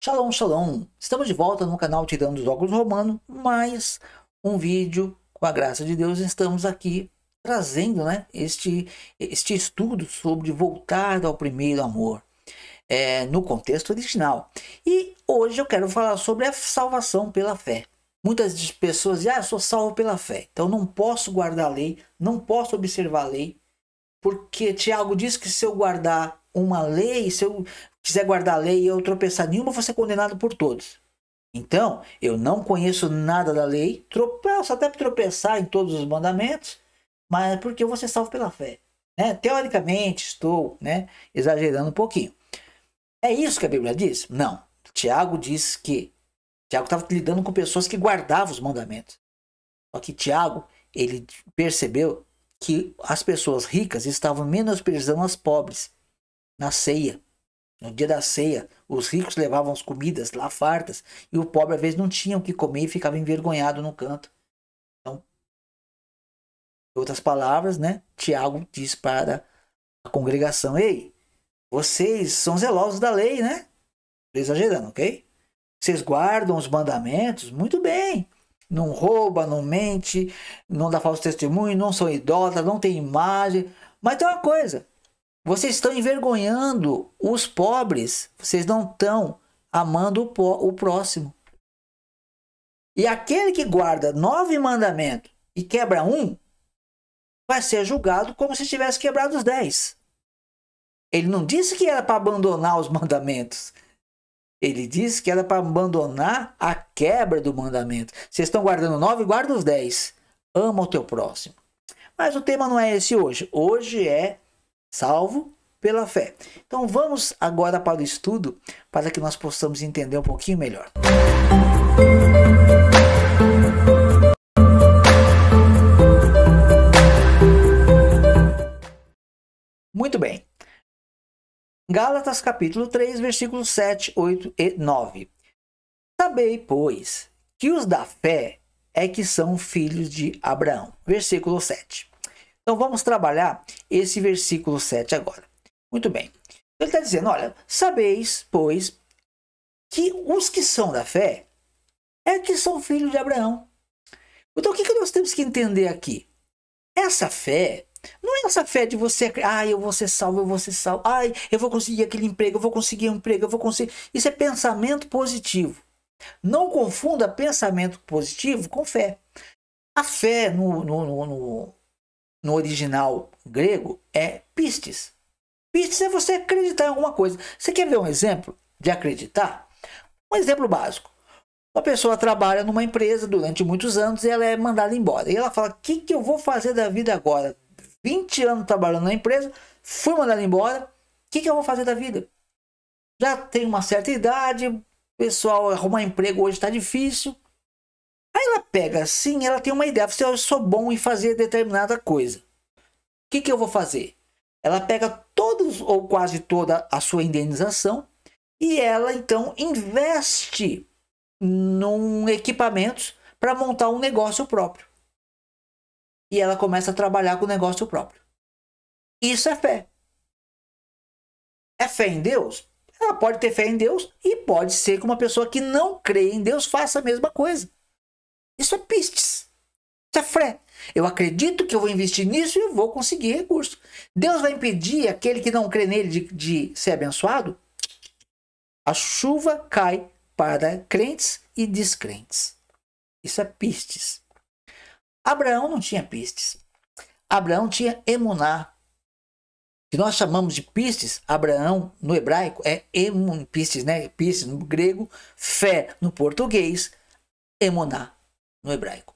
Shalom, shalom! Estamos de volta no canal Tirando os Óculos Romano, mais um vídeo com a graça de Deus. Estamos aqui trazendo né, este, este estudo sobre voltar ao primeiro amor é, no contexto original. E hoje eu quero falar sobre a salvação pela fé. Muitas pessoas dizem, ah, eu sou salvo pela fé, então não posso guardar a lei, não posso observar a lei, porque Tiago diz que se eu guardar uma lei, se eu quiser guardar a lei e eu tropeçar nenhuma, vou ser condenado por todos. Então, eu não conheço nada da lei, tropeço até tropeçar em todos os mandamentos, mas porque eu vou ser salvo pela fé. Né? Teoricamente, estou né, exagerando um pouquinho. É isso que a Bíblia diz? Não. Tiago diz que Tiago estava lidando com pessoas que guardavam os mandamentos. Só que Tiago, ele percebeu que as pessoas ricas estavam menosprezando as pobres na ceia. No dia da ceia, os ricos levavam as comidas lá fartas e o pobre às vezes não tinha o que comer e ficava envergonhado no canto. Então, em outras palavras, né? Tiago diz para a congregação: Ei, vocês são zelosos da lei, né? Exagerando, ok? Vocês guardam os mandamentos? Muito bem não rouba, não mente, não dá falso testemunho, não são idólatras, não tem imagem. Mas tem uma coisa: vocês estão envergonhando os pobres, vocês não estão amando o próximo. E aquele que guarda nove mandamentos e quebra um, vai ser julgado como se tivesse quebrado os dez. Ele não disse que era para abandonar os mandamentos. Ele disse que era para abandonar a quebra do mandamento. Vocês estão guardando nove, guarda os dez. Ama o teu próximo. Mas o tema não é esse hoje. Hoje é salvo pela fé. Então vamos agora para o estudo para que nós possamos entender um pouquinho melhor. Muito bem. Gálatas capítulo 3, versículos 7, 8 e 9. Sabei, pois, que os da fé é que são filhos de Abraão. Versículo 7. Então vamos trabalhar esse versículo 7 agora. Muito bem. Ele está dizendo: olha, sabeis, pois, que os que são da fé é que são filhos de Abraão. Então o que, que nós temos que entender aqui? Essa fé não é essa fé de você, ah, eu vou ser salvo, eu vou ser salvo, ai, eu vou conseguir aquele emprego, eu vou conseguir um emprego, eu vou conseguir. Isso é pensamento positivo. Não confunda pensamento positivo com fé. A fé no, no, no, no original grego é pistes. Pistes é você acreditar em alguma coisa. Você quer ver um exemplo de acreditar? Um exemplo básico. Uma pessoa trabalha numa empresa durante muitos anos e ela é mandada embora. E ela fala: O que, que eu vou fazer da vida agora? 20 anos trabalhando na empresa, fui mandado embora. O que, que eu vou fazer da vida? Já tenho uma certa idade, pessoal, arrumar emprego hoje está difícil. Aí ela pega assim, ela tem uma ideia. Você, eu sou bom em fazer determinada coisa. O que, que eu vou fazer? Ela pega todos ou quase toda a sua indenização e ela então investe num equipamentos para montar um negócio próprio e ela começa a trabalhar com o negócio próprio. Isso é fé. É fé em Deus? Ela pode ter fé em Deus e pode ser que uma pessoa que não crê em Deus faça a mesma coisa. Isso é pistes. Isso é fé. Eu acredito que eu vou investir nisso e eu vou conseguir recurso. Deus vai impedir aquele que não crê nele de, de ser abençoado? A chuva cai para crentes e descrentes. Isso é pistes. Abraão não tinha pistes. Abraão tinha emuná. Que nós chamamos de pistes, Abraão no hebraico é emun, pistes, né? Pistes no grego, fé no português, emuná no hebraico.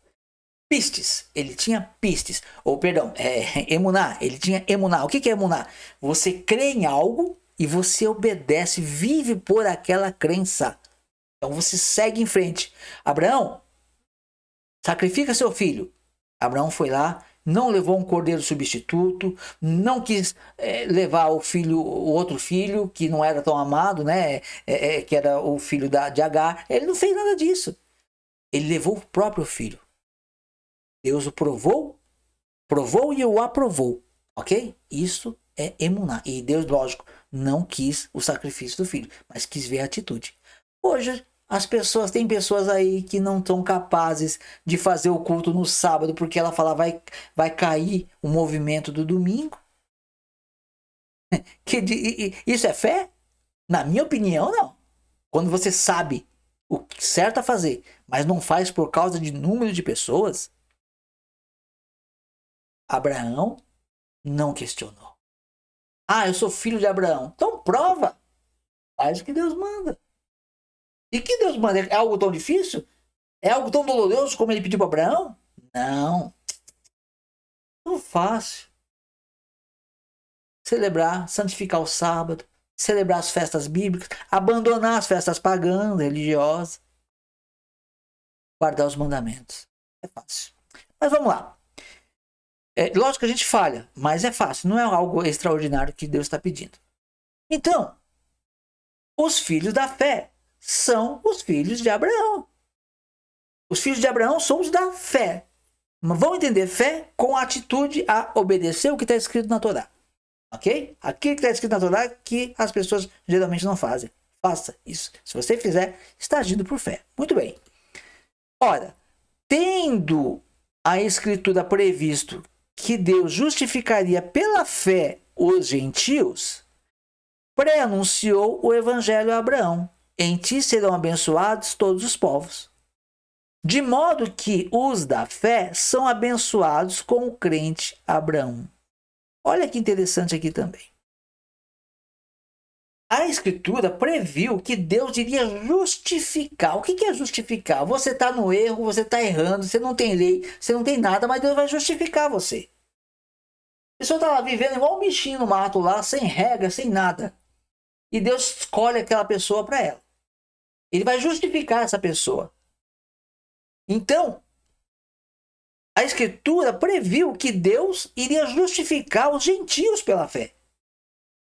Pistes, ele tinha pistes, ou perdão, é, emuná, ele tinha emuná. O que, que é emuná? Você crê em algo e você obedece, vive por aquela crença. Então você segue em frente. Abraão, sacrifica seu filho. Abraão foi lá, não levou um cordeiro substituto, não quis é, levar o filho, o outro filho que não era tão amado, né? É, é, que era o filho da, de Agar. Ele não fez nada disso. Ele levou o próprio filho. Deus o provou, provou e o aprovou, ok? Isso é emunar. E Deus, lógico, não quis o sacrifício do filho, mas quis ver a atitude. Hoje, as pessoas, tem pessoas aí que não estão capazes de fazer o culto no sábado, porque ela fala vai, vai cair o movimento do domingo. Que, isso é fé? Na minha opinião, não. Quando você sabe o certo a fazer, mas não faz por causa de número de pessoas, Abraão não questionou. Ah, eu sou filho de Abraão. Então prova. Faz o que Deus manda. E que Deus manda? É algo tão difícil? É algo tão doloroso como ele pediu para Abraão? Não. Tão fácil. Celebrar, santificar o sábado, celebrar as festas bíblicas, abandonar as festas pagãs, religiosas, guardar os mandamentos. É fácil. Mas vamos lá. É, lógico que a gente falha, mas é fácil, não é algo extraordinário que Deus está pedindo. Então, os filhos da fé são os filhos de Abraão. Os filhos de Abraão são os da fé. Vão entender fé com a atitude a obedecer o que está escrito na Torá. Ok? Aquilo que está escrito na Torá que as pessoas geralmente não fazem. Faça isso. Se você fizer, está agindo por fé. Muito bem. Ora, tendo a escritura previsto que Deus justificaria pela fé os gentios, pré-anunciou o evangelho a Abraão. Em ti serão abençoados todos os povos. De modo que os da fé são abençoados com o crente Abraão. Olha que interessante aqui também. A Escritura previu que Deus iria justificar. O que é justificar? Você está no erro, você está errando, você não tem lei, você não tem nada, mas Deus vai justificar você. A pessoa está vivendo igual um bichinho no mato lá, sem regra, sem nada. E Deus escolhe aquela pessoa para ela. Ele vai justificar essa pessoa. Então, a Escritura previu que Deus iria justificar os gentios pela fé.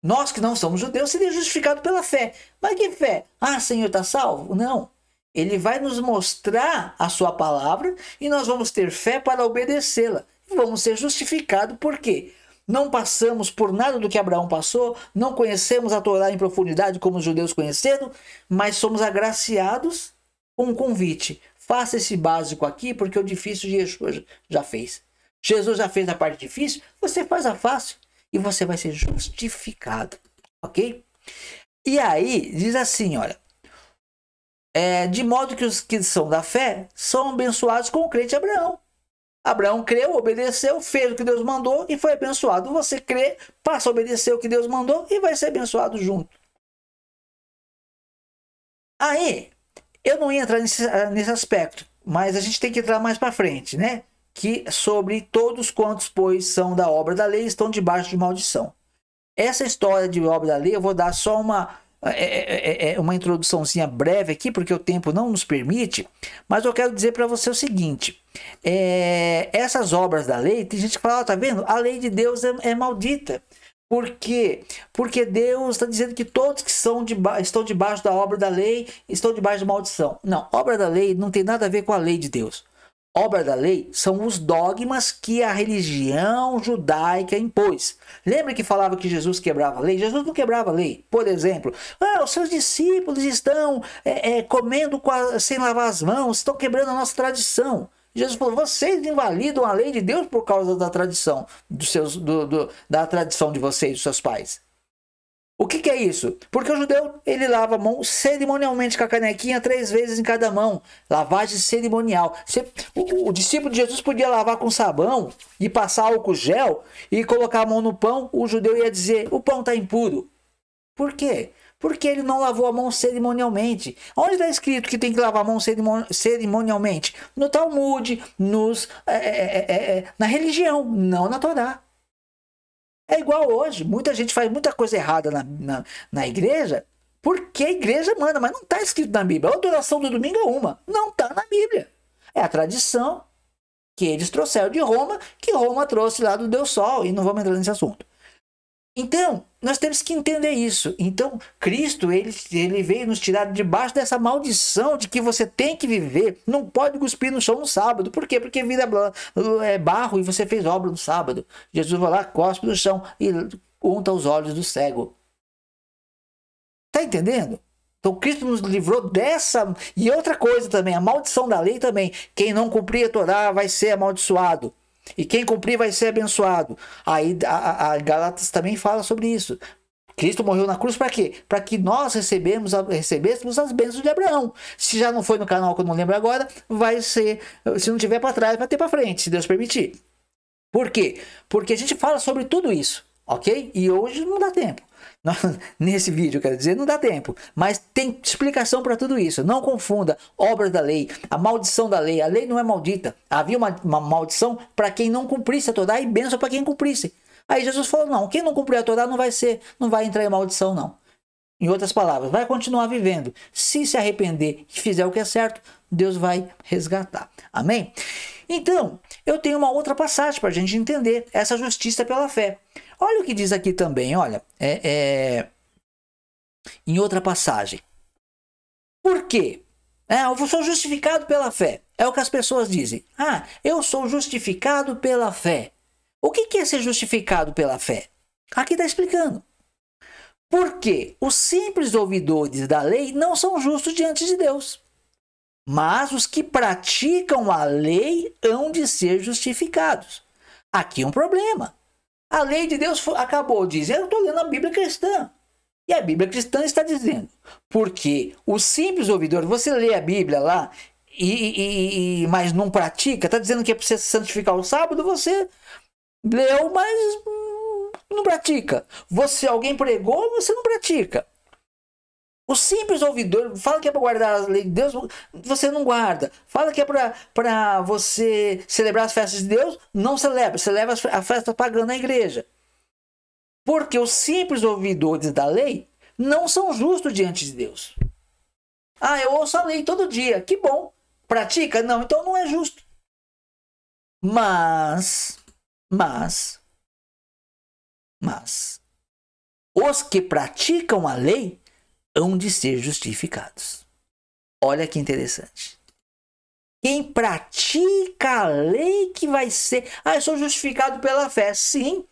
Nós que não somos judeus seria justificado pela fé. Mas que fé? Ah, Senhor está salvo? Não. Ele vai nos mostrar a sua palavra e nós vamos ter fé para obedecê-la. Vamos ser justificados por quê? Não passamos por nada do que Abraão passou, não conhecemos a Torá em profundidade como os judeus conheceram, mas somos agraciados com um convite. Faça esse básico aqui, porque o difícil Jesus já fez. Jesus já fez a parte difícil, você faz a fácil e você vai ser justificado, ok? E aí, diz assim, olha, é, de modo que os que são da fé são abençoados com o crente Abraão. Abraão creu, obedeceu, fez o que Deus mandou e foi abençoado. Você crê, passa a obedecer o que Deus mandou e vai ser abençoado junto. Aí, eu não ia entrar nesse, nesse aspecto, mas a gente tem que entrar mais para frente, né? Que sobre todos quantos, pois, são da obra da lei, estão debaixo de maldição. Essa história de obra da lei, eu vou dar só uma, é é, é, é, uma introduçãozinha breve aqui, porque o tempo não nos permite, mas eu quero dizer para você o seguinte: é, essas obras da lei, tem gente que fala, oh, tá vendo? A lei de Deus é, é maldita. Por quê? Porque Deus está dizendo que todos que são de, estão debaixo da obra da lei estão debaixo de maldição. Não, obra da lei não tem nada a ver com a lei de Deus. Obra da lei são os dogmas que a religião judaica impôs. Lembra que falava que Jesus quebrava a lei? Jesus não quebrava a lei. Por exemplo, ah, os seus discípulos estão é, é, comendo sem lavar as mãos, estão quebrando a nossa tradição. Jesus falou: vocês invalidam a lei de Deus por causa da tradição dos seus, do, do, da tradição de vocês, dos seus pais. O que, que, é isso? Porque o judeu ele lava a mão cerimonialmente com a canequinha três vezes em cada mão. Lavagem cerimonial. Você, o, o, discípulo de Jesus podia lavar com sabão e passar álcool gel e colocar a mão no pão. O judeu ia dizer: o pão está impuro. Por quê? Porque ele não lavou a mão cerimonialmente. Onde está escrito que tem que lavar a mão cerimonialmente? No Talmud, nos, é, é, é, na religião, não na Torá. É igual hoje. Muita gente faz muita coisa errada na, na, na igreja porque a igreja manda, mas não está escrito na Bíblia. A adoração do domingo é uma. Não está na Bíblia. É a tradição que eles trouxeram de Roma, que Roma trouxe lá do Deus Sol. E não vamos entrar nesse assunto. Então, nós temos que entender isso. Então, Cristo, ele, ele veio nos tirar debaixo dessa maldição de que você tem que viver, não pode cuspir no chão no sábado. Por quê? Porque vida é barro e você fez obra no sábado. Jesus vai lá, cospe no chão e unta os olhos do cego. Tá entendendo? Então Cristo nos livrou dessa. E outra coisa também, a maldição da lei também. Quem não cumprir a Torá vai ser amaldiçoado. E quem cumprir vai ser abençoado. Aí a, a Galatas também fala sobre isso. Cristo morreu na cruz para quê? Para que nós recebemos, recebêssemos as bênçãos de Abraão. Se já não foi no canal que eu não lembro agora, vai ser. Se não tiver para trás, vai ter para frente, se Deus permitir. Por quê? Porque a gente fala sobre tudo isso, ok? E hoje não dá tempo. Nesse vídeo, quero dizer, não dá tempo. Mas tem explicação para tudo isso. Não confunda obras da lei, a maldição da lei. A lei não é maldita. Havia uma, uma maldição para quem não cumprisse a Torá e bênção para quem cumprisse. Aí Jesus falou: não, quem não cumprir a Torá não vai ser, não vai entrar em maldição, não. Em outras palavras, vai continuar vivendo. Se se arrepender e fizer o que é certo, Deus vai resgatar. Amém? Então, eu tenho uma outra passagem para a gente entender essa justiça pela fé. Olha o que diz aqui também, olha, é, é em outra passagem. Por quê? É, eu sou justificado pela fé. É o que as pessoas dizem. Ah, eu sou justificado pela fé. O que é ser justificado pela fé? Aqui está explicando. Porque os simples ouvidores da lei não são justos diante de Deus. Mas os que praticam a lei hão de ser justificados. Aqui é um problema. A lei de Deus acabou dizendo, eu estou lendo a Bíblia cristã. E a Bíblia cristã está dizendo, porque o simples ouvidor, você lê a Bíblia lá, e, e, e mas não pratica, está dizendo que é você santificar o sábado, você leu, mas não pratica. Você, alguém pregou, você não pratica. O simples ouvidor fala que é para guardar as leis de Deus, você não guarda. Fala que é para você celebrar as festas de Deus, não celebra. Celebra a festa pagã na igreja. Porque os simples ouvidores da lei não são justos diante de Deus. Ah, eu ouço a lei todo dia. Que bom. Pratica? Não, então não é justo. Mas mas, mas, os que praticam a lei hão de ser justificados. Olha que interessante. Quem pratica a lei que vai ser. Ah, eu sou justificado pela fé. Sim,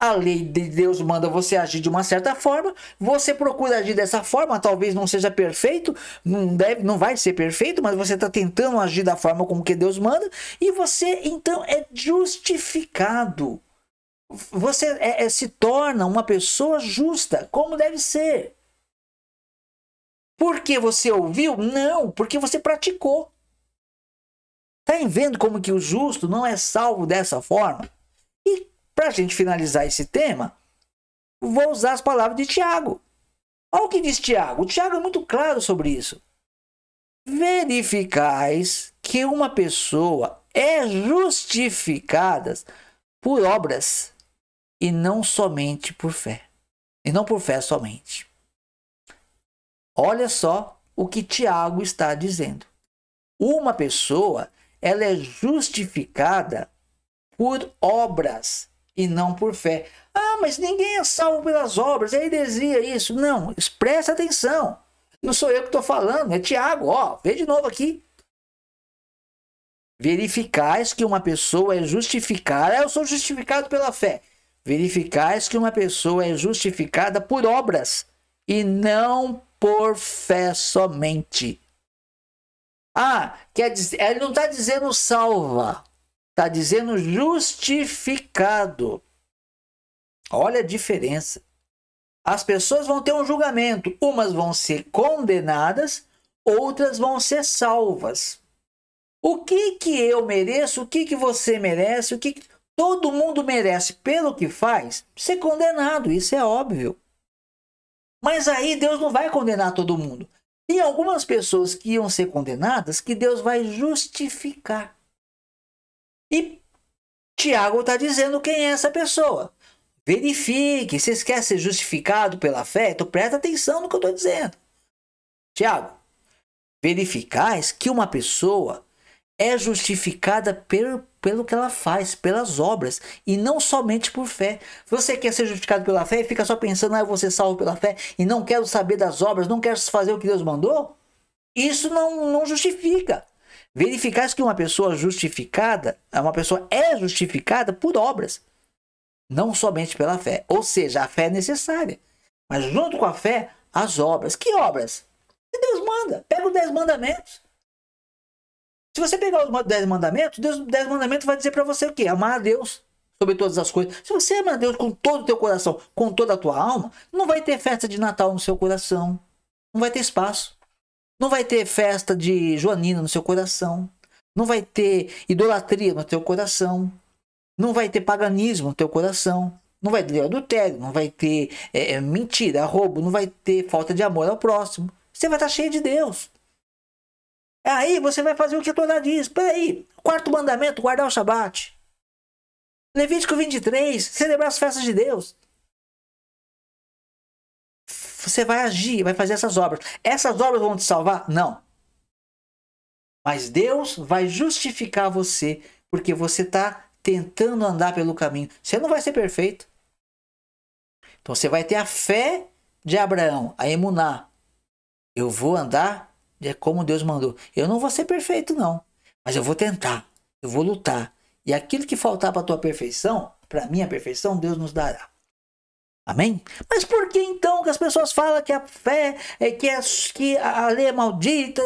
a lei de Deus manda você agir de uma certa forma, você procura agir dessa forma, talvez não seja perfeito, não deve, não vai ser perfeito, mas você está tentando agir da forma como que Deus manda, e você então é justificado. Você é, é, se torna uma pessoa justa, como deve ser. Porque você ouviu? Não, porque você praticou. Está vendo como que o justo não é salvo dessa forma? Para a gente finalizar esse tema, vou usar as palavras de Tiago. Olha o que diz Tiago. O Tiago é muito claro sobre isso. Verificais que uma pessoa é justificada por obras e não somente por fé. E não por fé somente. Olha só o que Tiago está dizendo. Uma pessoa, ela é justificada por obras e não por fé. Ah, mas ninguém é salvo pelas obras, é heresia isso. Não, presta atenção. Não sou eu que estou falando, é Tiago, ó, vê de novo aqui. Verificais que uma pessoa é justificada, eu sou justificado pela fé. Verificais que uma pessoa é justificada por obras e não por fé somente. Ah, quer dizer, ele não está dizendo salva. Está dizendo justificado. Olha a diferença. As pessoas vão ter um julgamento. Umas vão ser condenadas, outras vão ser salvas. O que que eu mereço? O que que você merece? O que, que... todo mundo merece pelo que faz? Ser condenado, isso é óbvio. Mas aí Deus não vai condenar todo mundo. Tem algumas pessoas que iam ser condenadas que Deus vai justificar. E Tiago está dizendo quem é essa pessoa. Verifique. Se quer ser justificado pela fé, então presta atenção no que eu estou dizendo. Tiago, verificais que uma pessoa é justificada pelo, pelo que ela faz, pelas obras, e não somente por fé. Você quer ser justificado pela fé e fica só pensando, ah, eu vou ser salvo pela fé e não quero saber das obras, não quero fazer o que Deus mandou? Isso não, não justifica. Verificar que uma pessoa justificada, uma pessoa é justificada por obras, não somente pela fé. Ou seja, a fé é necessária. Mas junto com a fé, as obras. Que obras? Que Deus manda. Pega os dez mandamentos. Se você pegar os dez mandamentos, Deus, dez mandamentos vai dizer para você o quê? Amar a Deus sobre todas as coisas. Se você ama a Deus com todo o teu coração, com toda a tua alma, não vai ter festa de Natal no seu coração. Não vai ter espaço. Não vai ter festa de Joanina no seu coração. Não vai ter idolatria no teu coração. Não vai ter paganismo no teu coração. Não vai ter adultério, não vai ter é, é mentira, roubo, não vai ter falta de amor ao próximo. Você vai estar cheio de Deus. Aí você vai fazer o que a Torá diz. Peraí, quarto mandamento, guardar o Shabat. Levítico 23, celebrar as festas de Deus. Você vai agir, vai fazer essas obras. Essas obras vão te salvar? Não. Mas Deus vai justificar você porque você está tentando andar pelo caminho. Você não vai ser perfeito. Então você vai ter a fé de Abraão, a emuná. Eu vou andar de como Deus mandou. Eu não vou ser perfeito, não. Mas eu vou tentar. Eu vou lutar. E aquilo que faltar para a tua perfeição, para minha perfeição, Deus nos dará. Amém? Mas por que então que as pessoas falam que a fé é que, é, que a lei é maldita?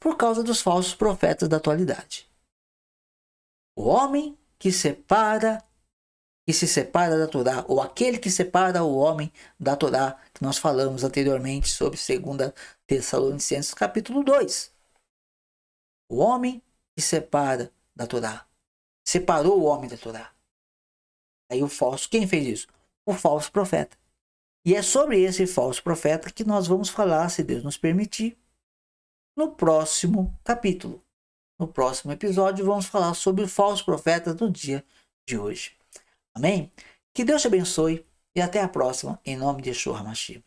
Por causa dos falsos profetas da atualidade. O homem que separa que se separa da Torá, ou aquele que separa o homem da Torá, que nós falamos anteriormente sobre 2 Tessalonicenses capítulo 2. O homem que separa da Torá. Separou o homem da Torá. Aí o falso, quem fez isso? O falso profeta. E é sobre esse falso profeta que nós vamos falar, se Deus nos permitir, no próximo capítulo. No próximo episódio, vamos falar sobre o falso profeta do dia de hoje. Amém? Que Deus te abençoe e até a próxima, em nome de Yeshua HaMashiach.